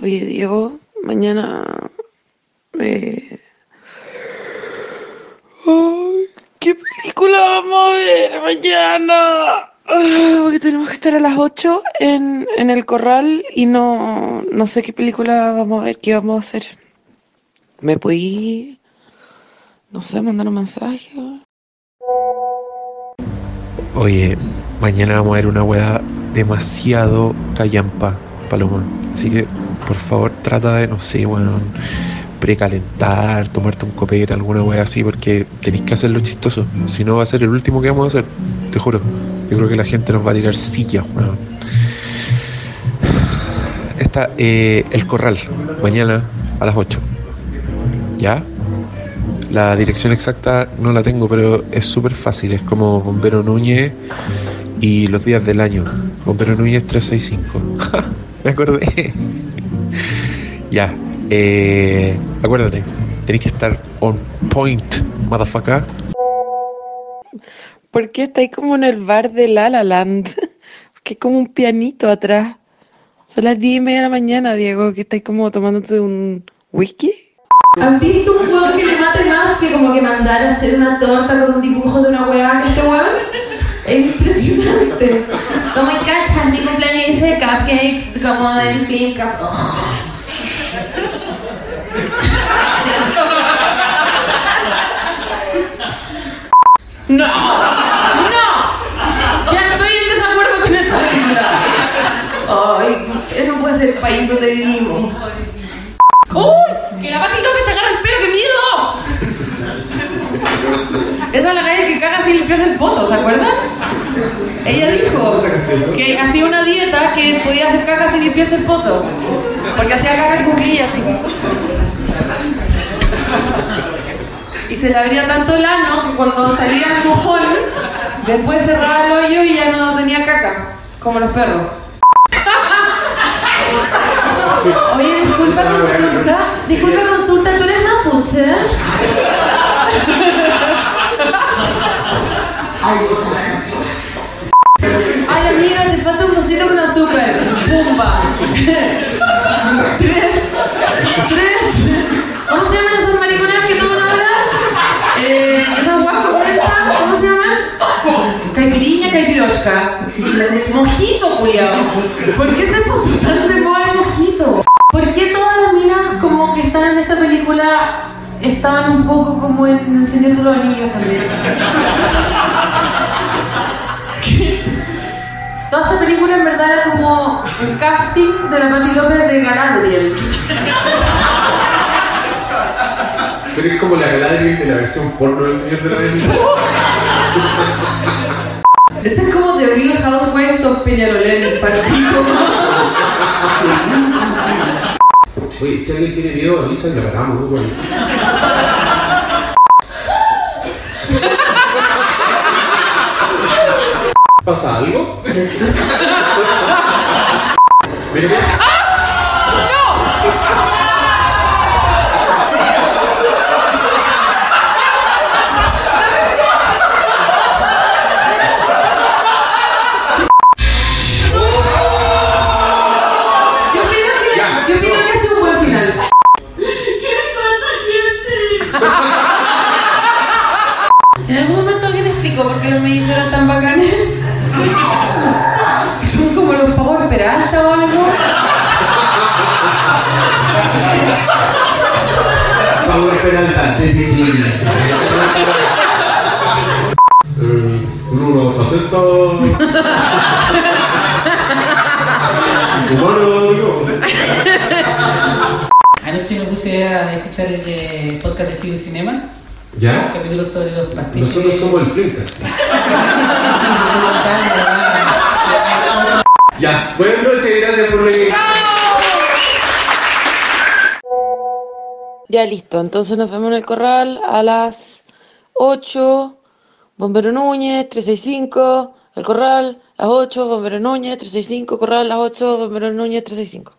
Oye, Diego, mañana... ay, ¿Qué película vamos a ver mañana? Ah, Porque tenemos que estar a las 8 en, en el corral y no, no sé qué película vamos a ver, qué vamos a hacer. ¿Me puedes, no sé, mandar un mensaje? Oye, mañana vamos a ver una weá demasiado callampa, Paloma. Así que, por favor, trata de, no sé, weón, precalentar, tomarte un copete, alguna weá así, porque tenéis que hacerlo chistoso. Si no, va a ser el último que vamos a hacer, te juro. Yo creo que la gente nos va a tirar sillas, weón. Está eh, el corral, mañana a las 8. ¿Ya? La dirección exacta no la tengo, pero es súper fácil. Es como Bombero Núñez y los días del año. Bombero Núñez 365. Me acordé. ya. Eh, acuérdate, tenéis que estar on point, motherfucker. ¿Por qué estáis como en el bar de La La Land? Porque hay como un pianito atrás. Son las 10 y media de la mañana, Diego, que estáis como tomándote un whisky. ¿Han visto un juego que le mate más que como que mandar a hacer una torta con un dibujo de una weá que este weón? Es impresionante. Como como Flinkas. ¡No! ¡No! Ya estoy en desacuerdo con esta película. Ay, este no puede ser el país donde vivimos. ¡Uy! ¡Que la Pati López te agarra el pelo! ¡Qué miedo! Esa es la calle que caga sin limpiarse el poto, ¿se acuerdan? Ella dijo que hacía una dieta que podía hacer caca sin limpiarse el poto. Porque hacía caca en cuclillas. Y se le abría tanto el ano que cuando salía el mojón, después cerraba el hoyo y ya no tenía caca. Como los perros. Oye, disculpa consulta. Disculpa consulta, ¿tú eres mapuche? Ay, falta un cosito con azúcar. Pumba. Tres. Tres. ¿Cómo se llaman esas mariconas que toman ahora? Eh, esas cuentas, ¿cómo se llaman? Caipiriña, caipirosca. Mojito, culiao. ¿Por qué se puso tan de moda el mojito? ¿Por qué todas las minas como que están en esta película estaban un poco como en El Señor de los Anillos también? Toda esta película en verdad era como el casting de la Patti López de Galadriel. Pero es como la Galadriel de la versión porno del Señor de la. Este es como The Real Housewives of Peñalolén, partido. Oye, si alguien tiene miedo, avisa y la paramos, ¿no, güey? ¿Pasa algo? Mira. ¿Qué opinas que, ¿qué opinas que es un buen final? En algún momento alguien explicó por qué los mellizos eran Eh, Faceta. Humano, digo. Anoche me puse a escuchar el de podcast de Cine Cinema, ¿Ya? capítulo sobre los. Nosotros somos el Flinkas. Ya, buenas noches, gracias por venir. Ya listo, entonces nos vemos en el corral a las 8. Bombero Núñez, 365. El corral, las 8. Bombero Núñez, 365. Corral, las 8. Bombero Núñez, 365.